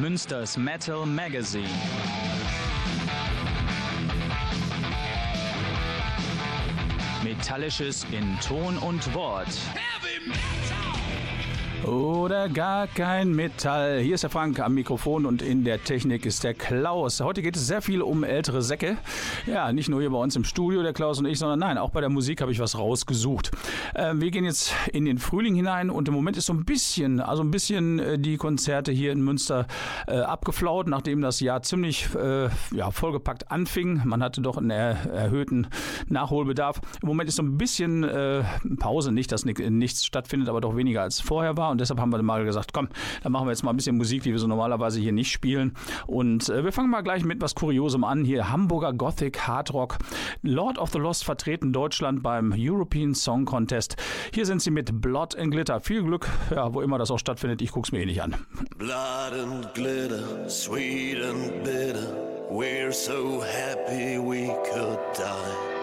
Münsters Metal Magazine. Metallisches in Ton und Wort. Oder gar kein Metall. Hier ist der Frank am Mikrofon und in der Technik ist der Klaus. Heute geht es sehr viel um ältere Säcke. Ja, nicht nur hier bei uns im Studio, der Klaus und ich, sondern nein, auch bei der Musik habe ich was rausgesucht. Äh, wir gehen jetzt in den Frühling hinein und im Moment ist so ein bisschen, also ein bisschen äh, die Konzerte hier in Münster äh, abgeflaut, nachdem das Jahr ziemlich äh, ja, vollgepackt anfing. Man hatte doch einen er erhöhten Nachholbedarf. Im Moment ist so ein bisschen äh, Pause, nicht, dass nichts stattfindet, aber doch weniger als vorher war. Und deshalb haben wir mal gesagt, komm, dann machen wir jetzt mal ein bisschen Musik, die wir so normalerweise hier nicht spielen. Und äh, wir fangen mal gleich mit was Kuriosem an. Hier Hamburger Gothic Hard Rock. Lord of the Lost vertreten Deutschland beim European Song Contest. Hier sind sie mit Blood and Glitter. Viel Glück, ja, wo immer das auch stattfindet. Ich guck's mir eh nicht an. Blood and glitter, sweet and bitter. We're so happy we could die.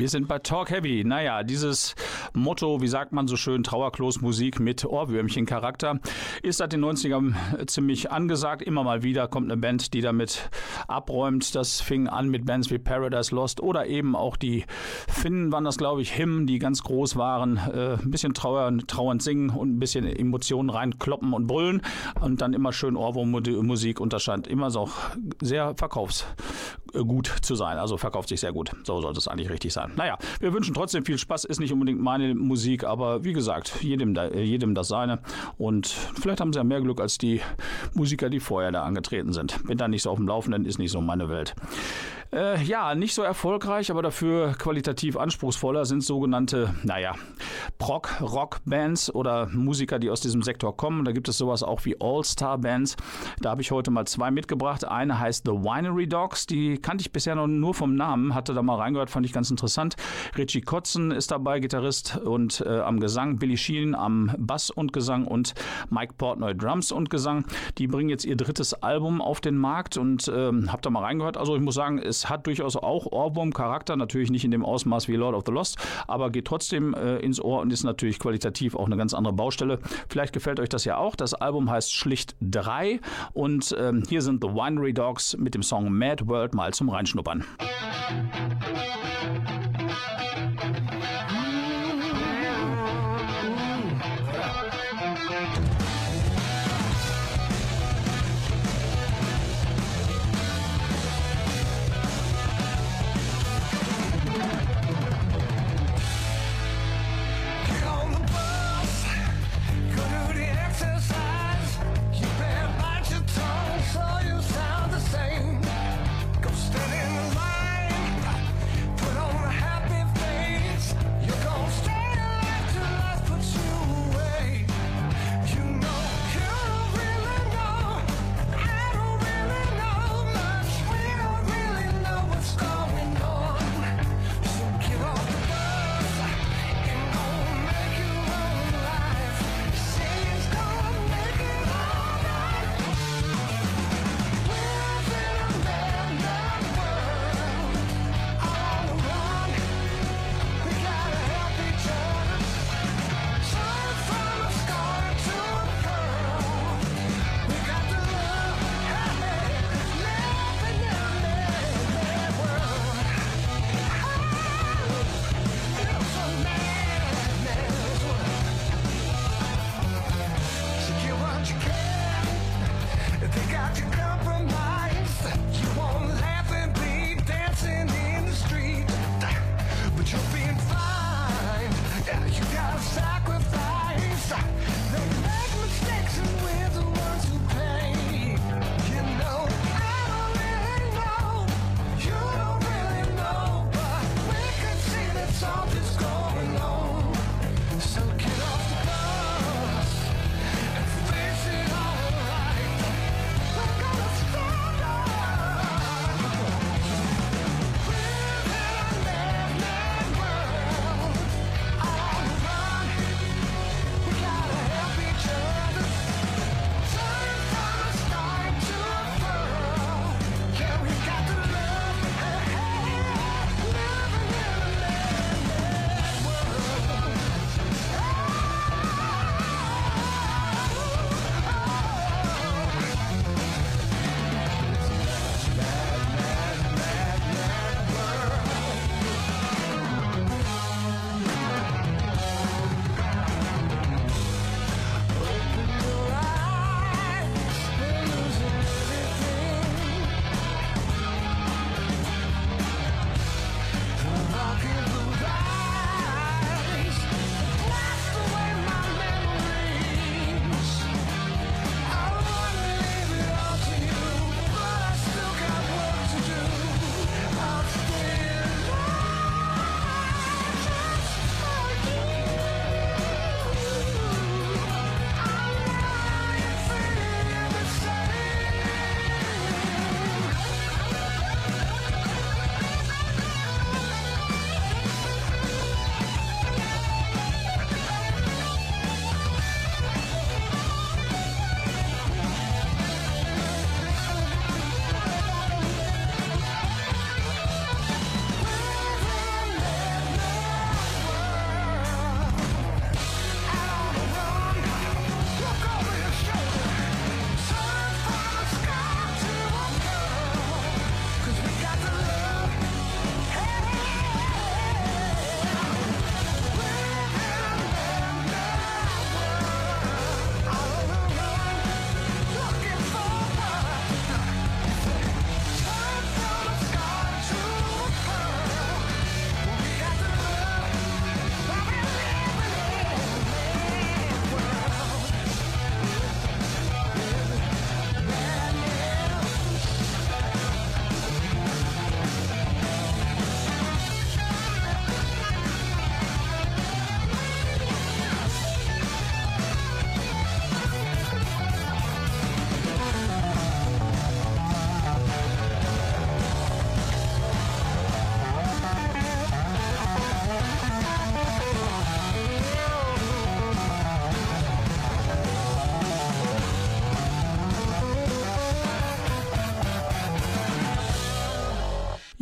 Wir sind bei Talk Heavy. Naja, dieses Motto, wie sagt man so schön, Trauerklos-Musik mit Ohrwürmchen-Charakter, ist seit den 90ern ziemlich angesagt. Immer mal wieder kommt eine Band, die damit abräumt. Das fing an mit Bands wie Paradise Lost oder eben auch die Finnen waren das, glaube ich, Him, die ganz groß waren. Äh, ein bisschen trauernd, trauernd singen und ein bisschen Emotionen reinkloppen und brüllen und dann immer schön Ohrwurmmusik scheint immer so sehr verkaufs gut zu sein. Also verkauft sich sehr gut. So sollte es eigentlich richtig sein. Naja, wir wünschen trotzdem viel Spaß. Ist nicht unbedingt meine Musik, aber wie gesagt, jedem, jedem das seine. Und vielleicht haben sie ja mehr Glück als die Musiker, die vorher da angetreten sind. Bin da nicht so auf dem Laufenden, ist nicht so meine Welt. Äh, ja, nicht so erfolgreich, aber dafür qualitativ anspruchsvoller sind sogenannte, naja, Prog-Rock-Bands oder Musiker, die aus diesem Sektor kommen. Da gibt es sowas auch wie All-Star-Bands. Da habe ich heute mal zwei mitgebracht. Eine heißt The Winery Dogs. Die kannte ich bisher noch nur vom Namen, hatte da mal reingehört, fand ich ganz interessant. Richie Kotzen ist dabei, Gitarrist und äh, am Gesang. Billy Sheen am Bass und Gesang und Mike Portnoy Drums und Gesang. Die bringen jetzt ihr drittes Album auf den Markt und äh, habe da mal reingehört. Also ich muss sagen, es hat durchaus auch Ohrwurm-Charakter, natürlich nicht in dem Ausmaß wie Lord of the Lost, aber geht trotzdem äh, ins Ohr und ist natürlich qualitativ auch eine ganz andere Baustelle. Vielleicht gefällt euch das ja auch. Das Album heißt schlicht 3 und ähm, hier sind The Winery Dogs mit dem Song Mad World mal zum Reinschnuppern.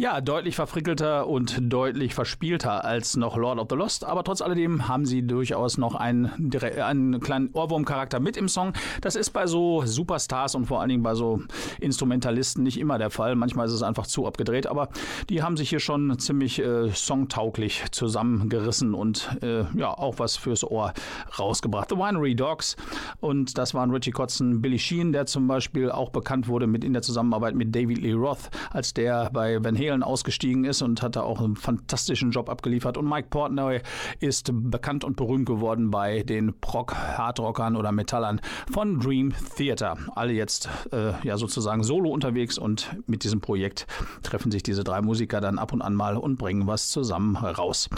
Ja, deutlich verfrickelter und deutlich verspielter als noch Lord of the Lost, aber trotz alledem haben sie durchaus noch einen, einen kleinen Ohrwurmcharakter mit im Song. Das ist bei so Superstars und vor allen Dingen bei so Instrumentalisten nicht immer der Fall. Manchmal ist es einfach zu abgedreht, aber die haben sich hier schon ziemlich äh, songtauglich zusammengerissen und äh, ja, auch was fürs Ohr rausgebracht. The Winery Dogs und das waren Richie Kotzen, Billy Sheen, der zum Beispiel auch bekannt wurde mit in der Zusammenarbeit mit David Lee Roth, als der bei Van Halen Halen ausgestiegen ist und hat da auch einen fantastischen Job abgeliefert. Und Mike Portnoy ist bekannt und berühmt geworden bei den Prog-Hardrockern oder Metallern von Dream Theater. Alle jetzt äh, ja sozusagen solo unterwegs und mit diesem Projekt treffen sich diese drei Musiker dann ab und an mal und bringen was zusammen raus.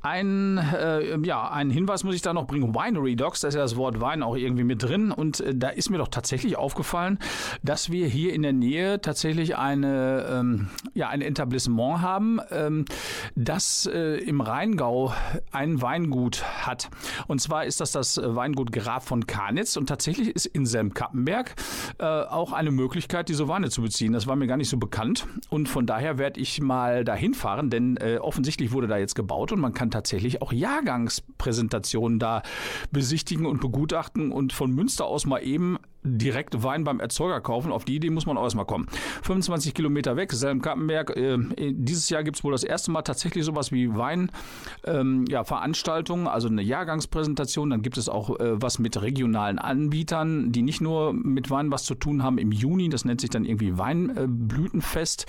Ein, äh, ja, einen Hinweis muss ich da noch bringen. Winery Dogs, da ist ja das Wort Wein auch irgendwie mit drin. Und äh, da ist mir doch tatsächlich aufgefallen, dass wir hier in der Nähe tatsächlich eine, ähm, ja, eine Etablissement haben, ähm, das äh, im Rheingau ein Weingut hat. Und zwar ist das das Weingut Graf von Karnitz und tatsächlich ist in Selm-Kappenberg äh, auch eine Möglichkeit, diese Weine zu beziehen. Das war mir gar nicht so bekannt und von daher werde ich mal dahin fahren, denn äh, offensichtlich wurde da jetzt gebaut und man kann tatsächlich auch Jahrgangspräsentationen da besichtigen und begutachten und von Münster aus mal eben direkt Wein beim Erzeuger kaufen. Auf die Idee muss man auch erstmal kommen. 25 Kilometer weg, Selm-Kappenberg. Äh, dieses Jahr gibt es wohl das erste Mal tatsächlich sowas wie Weinveranstaltungen, ähm, ja, also eine Jahrgangspräsentation. Dann gibt es auch äh, was mit regionalen Anbietern, die nicht nur mit Wein was zu tun haben im Juni. Das nennt sich dann irgendwie Weinblütenfest.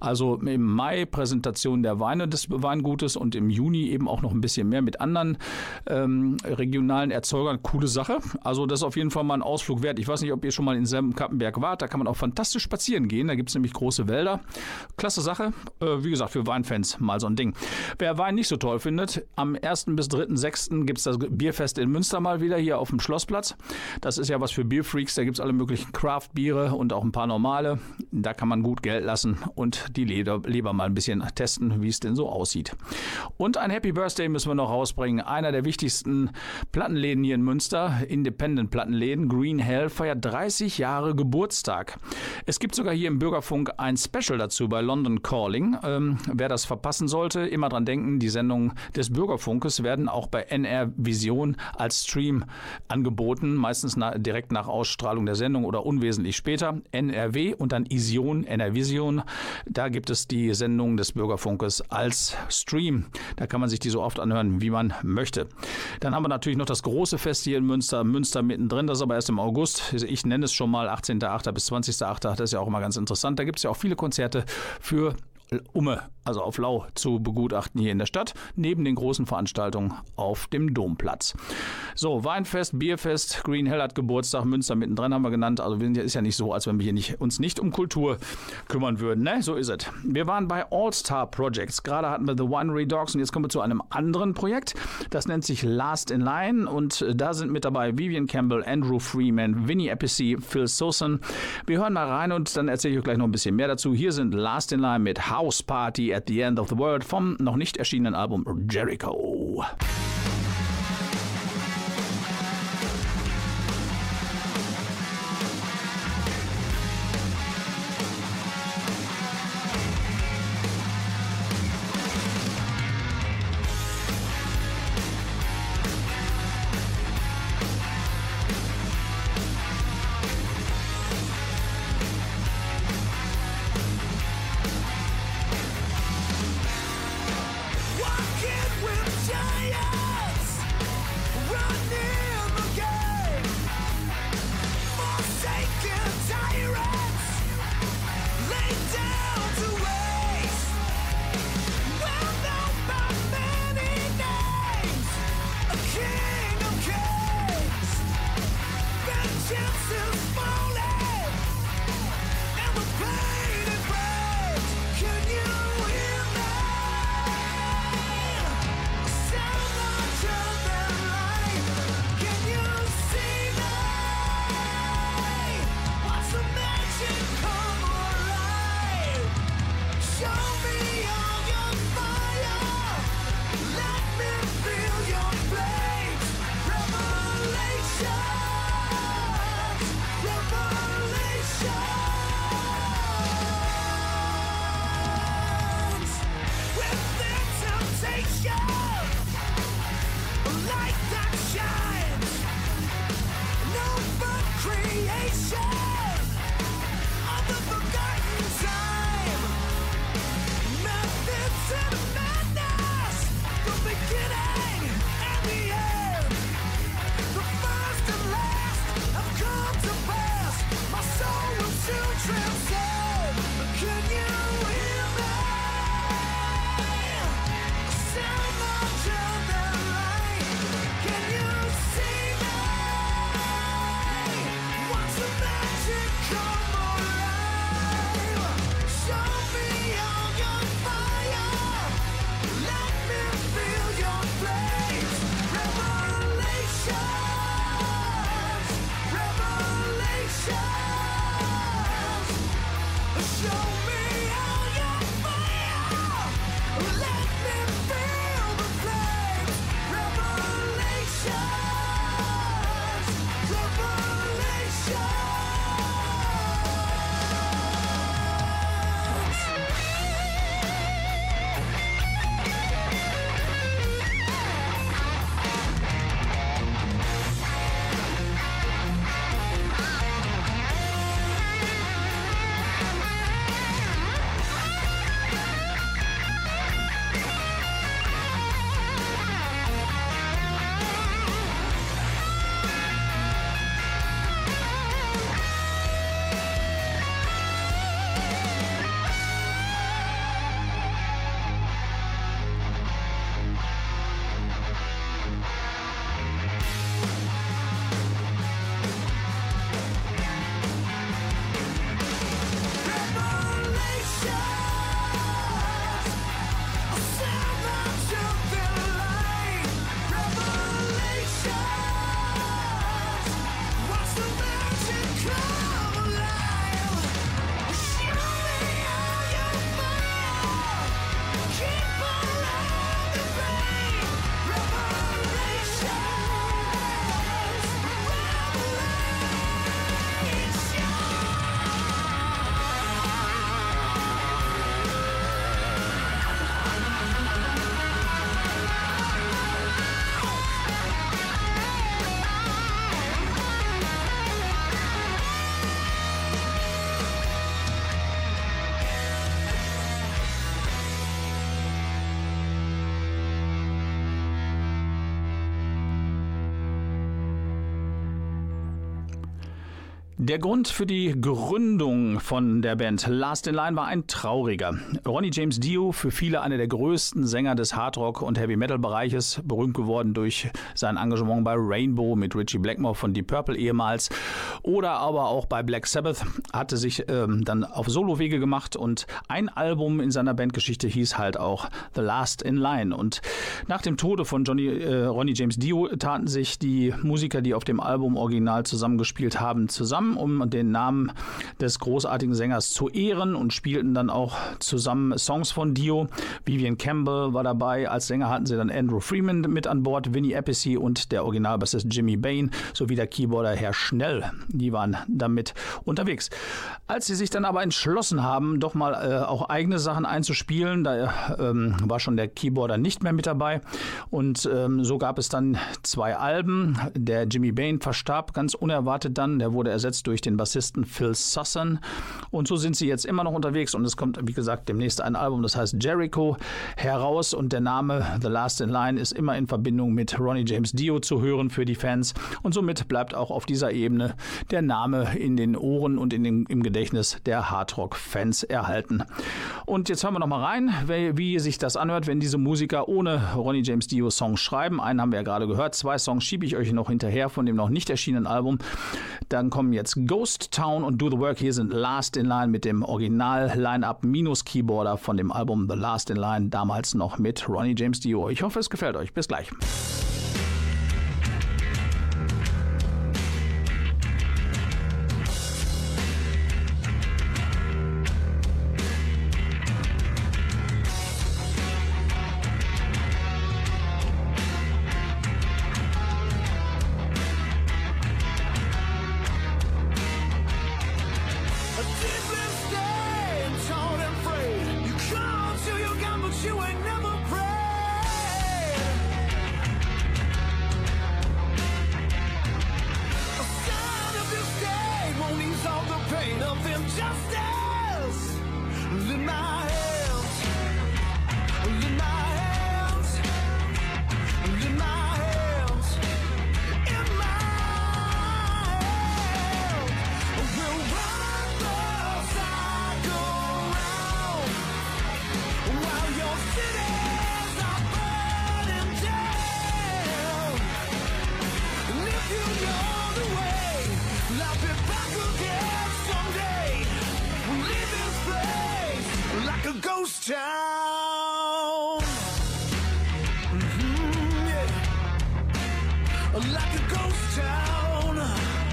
also im Mai Präsentation der Weine des Weingutes und im Juni eben auch noch ein bisschen mehr mit anderen ähm, regionalen Erzeugern. Coole Sache. Also das ist auf jeden Fall mal ein Ausflug wert. Ich weiß nicht, ob ihr schon mal in Selm-Kappenberg wart. Da kann man auch fantastisch spazieren gehen. Da gibt es nämlich große Wälder. Klasse Sache. Äh, wie gesagt, für Weinfans mal so ein Ding. Wer Wein nicht so toll findet, am 1. bis 3.6. gibt es das Bierfest in Münster mal wieder hier auf dem Schlossplatz. Das ist ja was für Bierfreaks. Da gibt es alle möglichen Craft-Biere und auch ein paar normale. Da kann man gut Geld lassen und die Leder, Leber mal ein bisschen testen, wie es denn so aussieht. Und ein Happy Birthday müssen wir noch rausbringen. Einer der wichtigsten Plattenläden hier in Münster, Independent-Plattenläden, Green Hell, feiert 30 Jahre Geburtstag. Es gibt sogar hier im Bürgerfunk ein Special dazu bei London Calling. Ähm, wer das verpassen sollte, immer dran denken, die Sendungen des Bürgerfunkes werden auch bei NR Vision als Stream angeboten, meistens na, direkt nach Ausstrahlung der Sendung oder unwesentlich später. NRW und dann Ision, NR Vision. Da gibt es die Sendungen des Bürgerfunkes als Stream. Da kann man sich die so oft anhören, wie man möchte. Dann haben wir natürlich noch das große Fest hier in Münster, Münster mittendrin, das ist aber erst im August. Ich nenne es schon mal 18.8. bis 20.8. Das ist ja auch immer ganz interessant. Da gibt es ja auch viele Konzerte für Umme, also auf Lau, zu begutachten hier in der Stadt, neben den großen Veranstaltungen auf dem Domplatz. So, Weinfest, Bierfest, Green Hell hat Geburtstag, Münster mittendrin haben wir genannt. Also wir sind ist ja nicht so, als wenn wir hier nicht, uns nicht um Kultur kümmern würden. Ne? So ist es. Wir waren bei All-Star Projects. Gerade hatten wir The Winery Dogs und jetzt kommen wir zu einem anderen Projekt. Das nennt sich Last in Line und da sind mit dabei Vivian Campbell, Andrew Freeman, Vinnie Appice, Phil Sosen. Wir hören mal rein und dann erzähle ich euch gleich noch ein bisschen mehr dazu. Hier sind Last in Line mit House Party at the End of the World vom noch nicht erschienenen Album Jericho. Der Grund für die Gründung von der Band Last in Line war ein trauriger. Ronnie James Dio, für viele einer der größten Sänger des Hardrock- und Heavy-Metal-Bereiches, berühmt geworden durch sein Engagement bei Rainbow mit Richie Blackmore von Deep Purple ehemals oder aber auch bei Black Sabbath, hatte sich ähm, dann auf Solowege gemacht und ein Album in seiner Bandgeschichte hieß halt auch The Last in Line. Und nach dem Tode von Johnny, äh, Ronnie James Dio taten sich die Musiker, die auf dem Album original zusammengespielt haben, zusammen um den Namen des großartigen Sängers zu ehren und spielten dann auch zusammen Songs von Dio. Vivian Campbell war dabei. Als Sänger hatten sie dann Andrew Freeman mit an Bord, Vinnie Appice und der Originalbassist Jimmy Bain sowie der Keyboarder Herr Schnell. Die waren damit unterwegs. Als sie sich dann aber entschlossen haben, doch mal äh, auch eigene Sachen einzuspielen, da ähm, war schon der Keyboarder nicht mehr mit dabei. Und ähm, so gab es dann zwei Alben. Der Jimmy Bain verstarb ganz unerwartet dann. Der wurde ersetzt durch den Bassisten Phil Sussan. Und so sind sie jetzt immer noch unterwegs und es kommt, wie gesagt, demnächst ein Album, das heißt Jericho, heraus und der Name The Last in Line ist immer in Verbindung mit Ronnie James Dio zu hören für die Fans und somit bleibt auch auf dieser Ebene der Name in den Ohren und in den, im Gedächtnis der Hardrock-Fans erhalten. Und jetzt hören wir noch mal rein, wie sich das anhört, wenn diese Musiker ohne Ronnie James Dio Songs schreiben. Einen haben wir ja gerade gehört, zwei Songs schiebe ich euch noch hinterher von dem noch nicht erschienenen Album. Dann kommen jetzt Ghost Town und Do the Work. Hier sind Last in Line mit dem Original-Line-Up minus Keyboarder von dem Album The Last in Line, damals noch mit Ronnie James Dio. Ich hoffe, es gefällt euch. Bis gleich. town. Mm -hmm, yeah. Like a ghost town.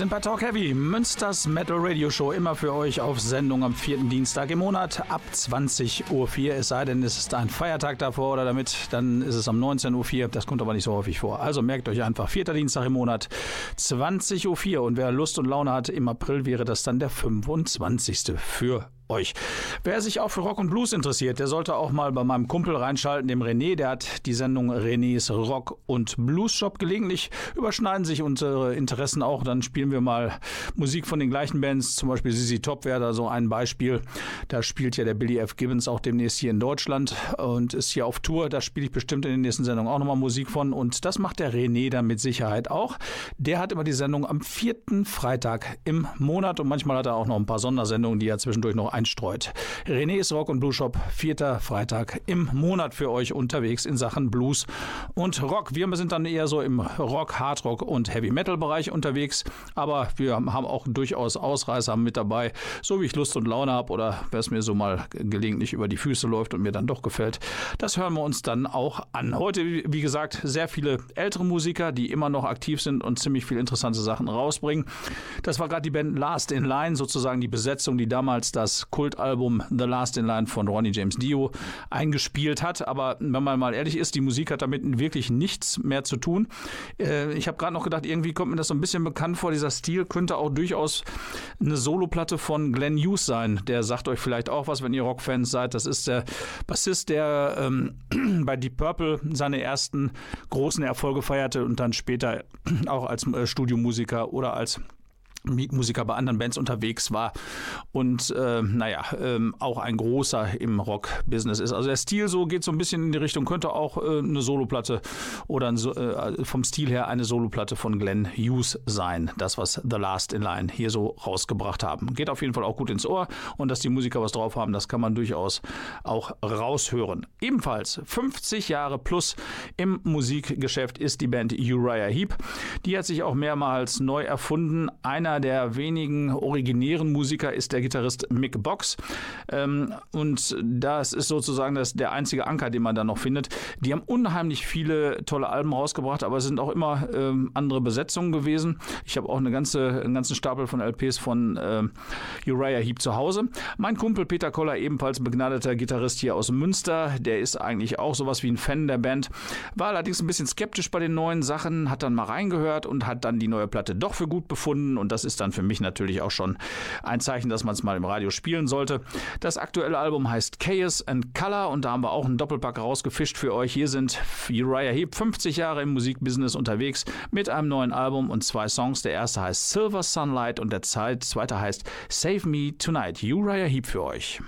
Sind bei Talk Heavy, Münsters Metal Radio Show, immer für euch auf Sendung am vierten Dienstag im Monat ab 20.04 Uhr. Es sei denn, es ist ein Feiertag davor oder damit, dann ist es um 19.04 Uhr. Das kommt aber nicht so häufig vor. Also merkt euch einfach, vierter Dienstag im Monat, 20.04 Uhr. Und wer Lust und Laune hat, im April wäre das dann der 25. für euch. Wer sich auch für Rock und Blues interessiert, der sollte auch mal bei meinem Kumpel reinschalten, dem René. Der hat die Sendung Renés Rock und Blues Shop. Gelegentlich überschneiden sich unsere Interessen auch. Dann spielen wir mal Musik von den gleichen Bands. Zum Beispiel Sissy Top wäre da so ein Beispiel. Da spielt ja der Billy F. Gibbons auch demnächst hier in Deutschland und ist hier auf Tour. Da spiele ich bestimmt in den nächsten Sendungen auch nochmal Musik von. Und das macht der René dann mit Sicherheit auch. Der hat immer die Sendung am vierten Freitag im Monat und manchmal hat er auch noch ein paar Sondersendungen, die er zwischendurch noch einstreut. René's Rock und Blues Shop, vierter Freitag im Monat für euch unterwegs in Sachen Blues und Rock. Wir sind dann eher so im Rock, Hardrock und Heavy Metal Bereich unterwegs, aber wir haben auch durchaus Ausreißer mit dabei, so wie ich Lust und Laune habe oder wer es mir so mal gelegentlich über die Füße läuft und mir dann doch gefällt. Das hören wir uns dann auch an. Heute, wie gesagt, sehr viele ältere Musiker, die immer noch aktiv sind und ziemlich viele interessante Sachen rausbringen. Das war gerade die Band Last in Line, sozusagen die Besetzung, die damals das Kultalbum The Last in Line von Ronnie James Dio eingespielt hat. Aber wenn man mal ehrlich ist, die Musik hat damit wirklich nichts mehr zu tun. Äh, ich habe gerade noch gedacht, irgendwie kommt mir das so ein bisschen bekannt vor. Dieser Stil könnte auch durchaus eine Soloplatte von Glenn Hughes sein. Der sagt euch vielleicht auch was, wenn ihr Rockfans seid. Das ist der Bassist, der ähm, bei Deep Purple seine ersten großen Erfolge feierte und dann später auch als äh, Studiomusiker oder als Musiker bei anderen Bands unterwegs war und äh, naja, ähm, auch ein großer im Rock-Business ist. Also der Stil so geht so ein bisschen in die Richtung, könnte auch äh, eine Soloplatte oder ein, äh, vom Stil her eine Soloplatte von Glenn Hughes sein. Das, was The Last in Line hier so rausgebracht haben. Geht auf jeden Fall auch gut ins Ohr und dass die Musiker was drauf haben, das kann man durchaus auch raushören. Ebenfalls 50 Jahre plus im Musikgeschäft ist die Band Uriah Heep. Die hat sich auch mehrmals neu erfunden. Einer einer der wenigen originären Musiker ist der Gitarrist Mick Box. Ähm, und das ist sozusagen das, der einzige Anker, den man da noch findet. Die haben unheimlich viele tolle Alben rausgebracht, aber es sind auch immer ähm, andere Besetzungen gewesen. Ich habe auch eine ganze, einen ganzen Stapel von LPs von äh, Uriah Heep zu Hause. Mein Kumpel Peter Koller, ebenfalls begnadeter Gitarrist hier aus Münster, der ist eigentlich auch sowas wie ein Fan der Band, war allerdings ein bisschen skeptisch bei den neuen Sachen, hat dann mal reingehört und hat dann die neue Platte doch für gut befunden und das das ist dann für mich natürlich auch schon ein Zeichen, dass man es mal im Radio spielen sollte. Das aktuelle Album heißt Chaos and Color und da haben wir auch einen Doppelpack rausgefischt für euch. Hier sind Uriah Heep 50 Jahre im Musikbusiness unterwegs mit einem neuen Album und zwei Songs. Der erste heißt Silver Sunlight und der zweite heißt Save Me Tonight. Uriah Heep für euch.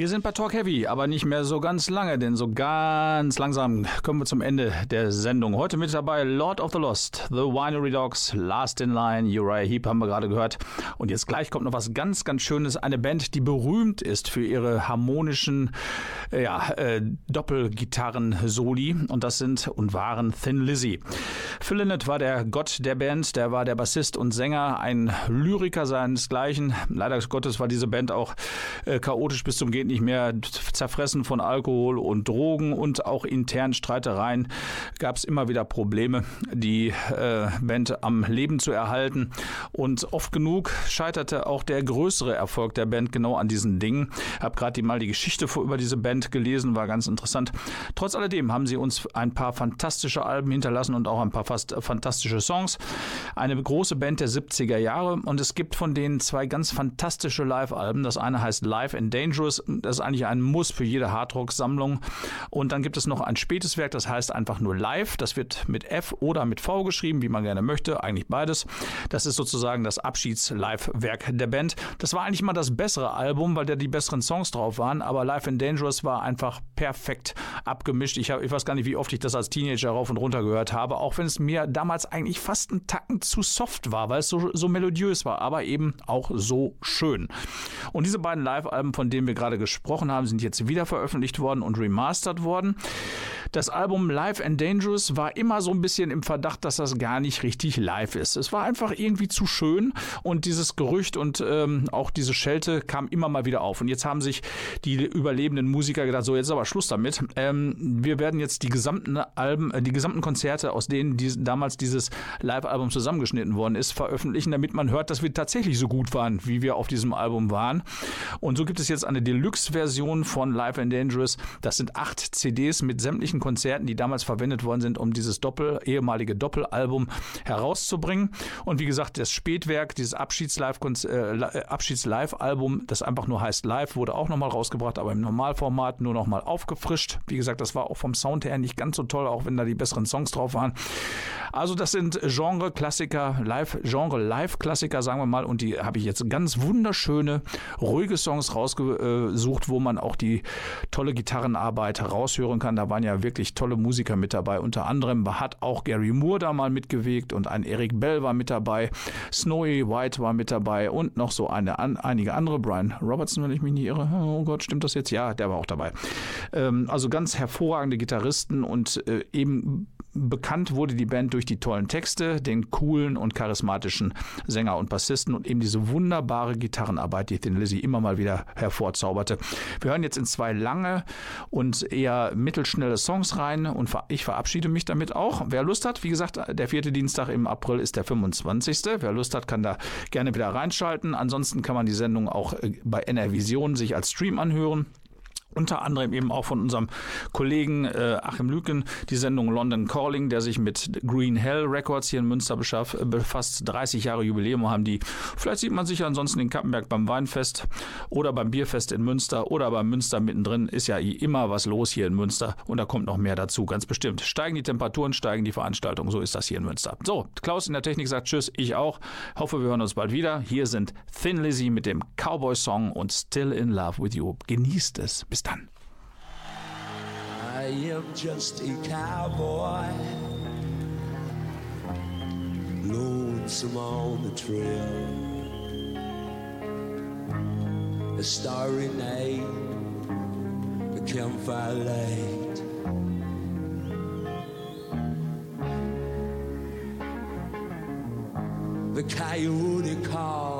Wir sind bei Talk Heavy, aber nicht mehr so ganz lange, denn so ganz langsam kommen wir zum Ende der Sendung. Heute mit dabei Lord of the Lost, The Winery Dogs, Last in Line, Uriah Heep haben wir gerade gehört. Und jetzt gleich kommt noch was ganz, ganz Schönes. Eine Band, die berühmt ist für ihre harmonischen ja, äh, Doppelgitarren-Soli. Und das sind und waren Thin Lizzy. Phil Lynott war der Gott der Band, der war der Bassist und Sänger, ein Lyriker seinesgleichen. Leider Gottes war diese Band auch äh, chaotisch bis zum geht nicht mehr, zerfressen von Alkohol und Drogen und auch internen Streitereien gab es immer wieder Probleme, die äh, Band am Leben zu erhalten. Und oft genug scheiterte auch der größere Erfolg der Band genau an diesen Dingen. Ich habe gerade mal die Geschichte über diese Band gelesen, war ganz interessant. Trotz alledem haben sie uns ein paar fantastische Alben hinterlassen und auch ein paar fast fantastische Songs. Eine große Band der 70er Jahre und es gibt von denen zwei ganz fantastische Live-Alben. Das eine heißt Live and Dangerous das ist eigentlich ein Muss für jede Hardrock-Sammlung. Und dann gibt es noch ein spätes Werk, das heißt einfach nur Live. Das wird mit F oder mit V geschrieben, wie man gerne möchte. Eigentlich beides. Das ist sozusagen das Abschieds-Live-Werk der Band. Das war eigentlich mal das bessere Album, weil da die besseren Songs drauf waren. Aber Live and Dangerous war einfach perfekt abgemischt. Ich, hab, ich weiß gar nicht, wie oft ich das als Teenager rauf und runter gehört habe. Auch wenn es mir damals eigentlich fast einen Tacken zu soft war, weil es so, so melodiös war. Aber eben auch so schön. Und diese beiden Live-Alben, von denen wir gerade gesprochen haben, sind jetzt wieder veröffentlicht worden und remastert worden. Das Album Live and Dangerous war immer so ein bisschen im Verdacht, dass das gar nicht richtig live ist. Es war einfach irgendwie zu schön und dieses Gerücht und ähm, auch diese Schelte kam immer mal wieder auf. Und jetzt haben sich die überlebenden Musiker gedacht, so jetzt ist aber Schluss damit. Ähm, wir werden jetzt die gesamten Alben, äh, die gesamten Konzerte, aus denen die, damals dieses Live-Album zusammengeschnitten worden ist, veröffentlichen, damit man hört, dass wir tatsächlich so gut waren, wie wir auf diesem Album waren. Und so gibt es jetzt eine Deluxe-Version von Live and Dangerous. Das sind acht CDs mit sämtlichen Konzerten, die damals verwendet worden sind, um dieses Doppel, ehemalige Doppelalbum herauszubringen. Und wie gesagt, das Spätwerk, dieses Abschieds-Live-Album, äh, Abschieds das einfach nur heißt Live, wurde auch nochmal rausgebracht, aber im Normalformat nur nochmal aufgefrischt. Wie gesagt, das war auch vom Sound her nicht ganz so toll, auch wenn da die besseren Songs drauf waren. Also das sind Genre-Klassiker, Live, Genre-Live-Klassiker, sagen wir mal, und die habe ich jetzt ganz wunderschöne, ruhige Songs rausgesucht, wo man auch die tolle Gitarrenarbeit heraushören kann. Da waren ja wirklich tolle Musiker mit dabei. Unter anderem hat auch Gary Moore da mal mitgewegt und ein Eric Bell war mit dabei. Snowy White war mit dabei und noch so eine, an, einige andere. Brian Robertson, wenn ich mich nicht irre. Oh Gott, stimmt das jetzt? Ja, der war auch dabei. Ähm, also ganz hervorragende Gitarristen und äh, eben bekannt wurde die Band durch die tollen Texte, den coolen und charismatischen Sänger und Bassisten und eben diese wunderbare Gitarrenarbeit, die Thin Lizzy immer mal wieder hervorzauberte. Wir hören jetzt in zwei lange und eher mittelschnelle Songs rein und ich verabschiede mich damit auch. Wer Lust hat, wie gesagt, der vierte Dienstag im April ist der 25. Wer Lust hat, kann da gerne wieder reinschalten. Ansonsten kann man die Sendung auch äh, bei NR Vision sich als Stream anhören. Unter anderem eben auch von unserem Kollegen äh, Achim Lüken die Sendung London Calling, der sich mit Green Hell Records hier in Münster beschaff, befasst. 30 Jahre Jubiläum haben die. Vielleicht sieht man sich ansonsten in Kappenberg beim Weinfest oder beim Bierfest in Münster oder beim Münster mittendrin. Ist ja immer was los hier in Münster und da kommt noch mehr dazu, ganz bestimmt. Steigen die Temperaturen, steigen die Veranstaltungen. So ist das hier in Münster. So, Klaus in der Technik sagt Tschüss, ich auch. Hoffe, wir hören uns bald wieder. Hier sind Thin Lizzy mit dem Cowboy-Song und Still in Love with You. Genießt es. Bis dann. I am just a cowboy, lonesome on the trail. A starry night, a campfire light. The coyote call.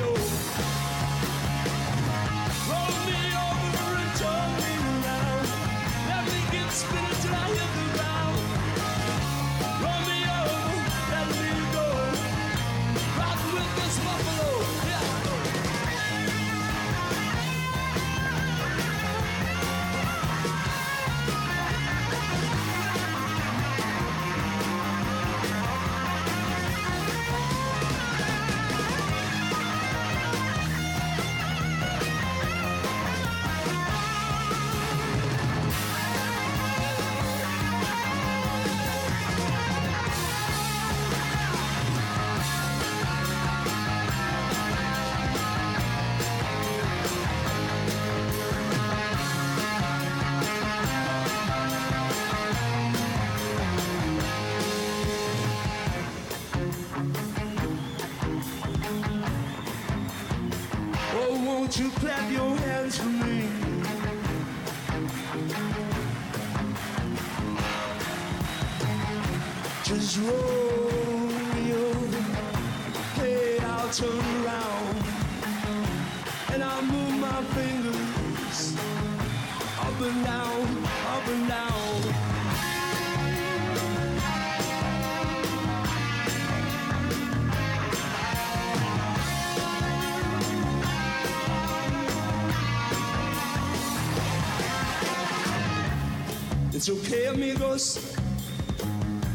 It's okay, amigos.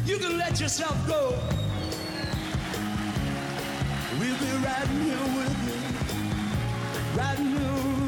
You can let yourself go. We'll be riding here with you, riding here.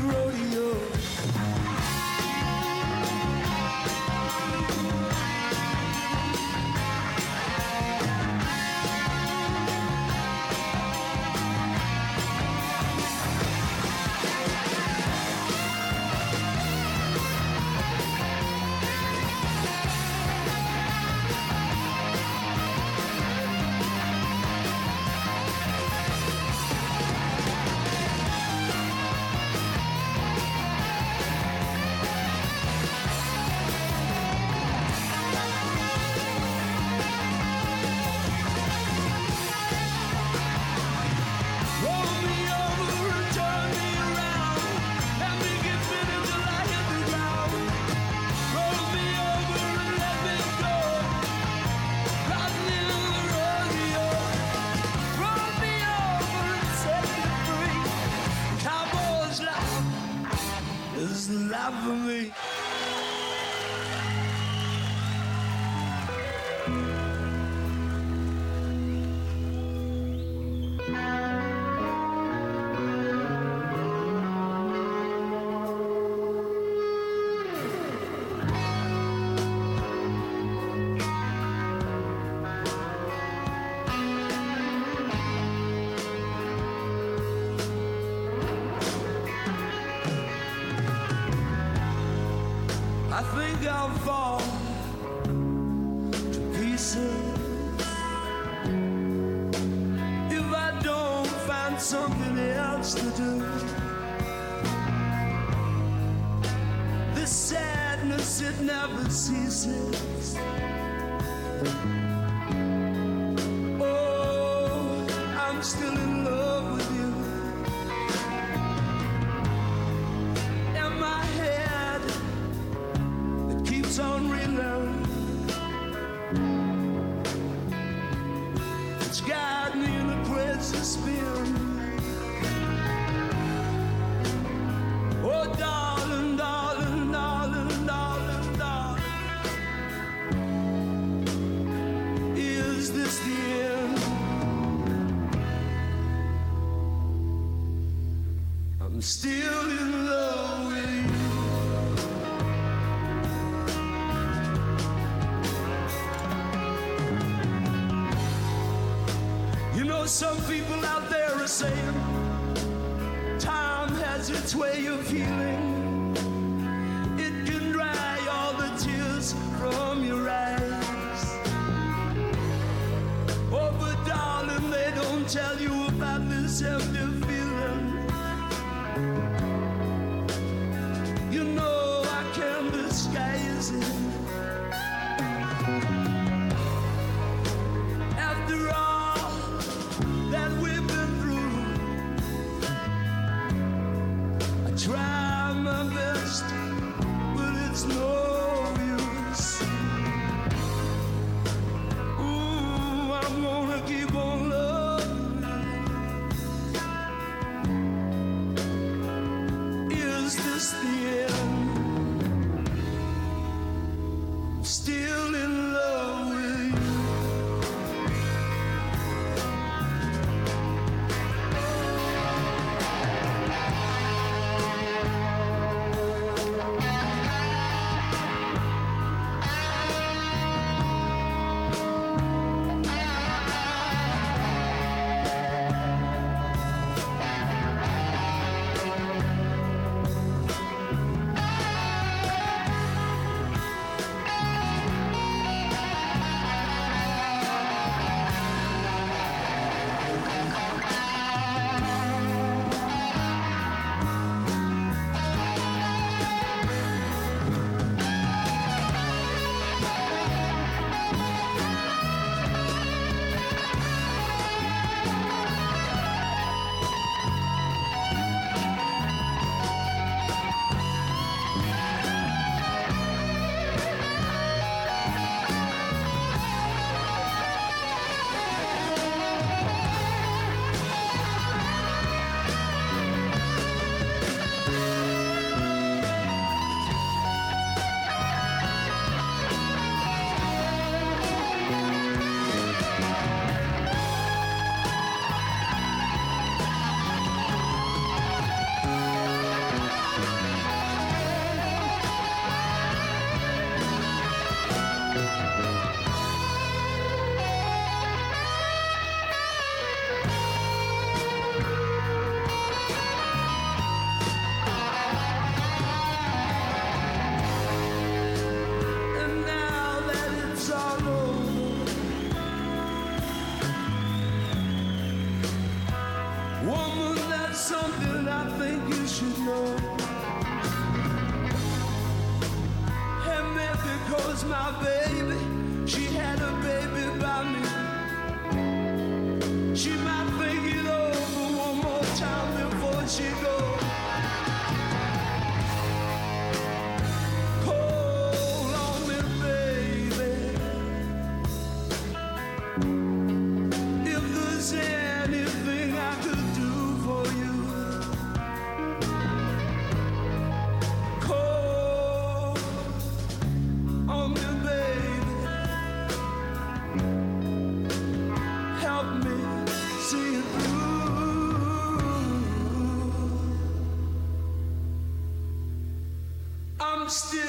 else to do. This sadness, it never ceases. Oh, I'm still in. Still in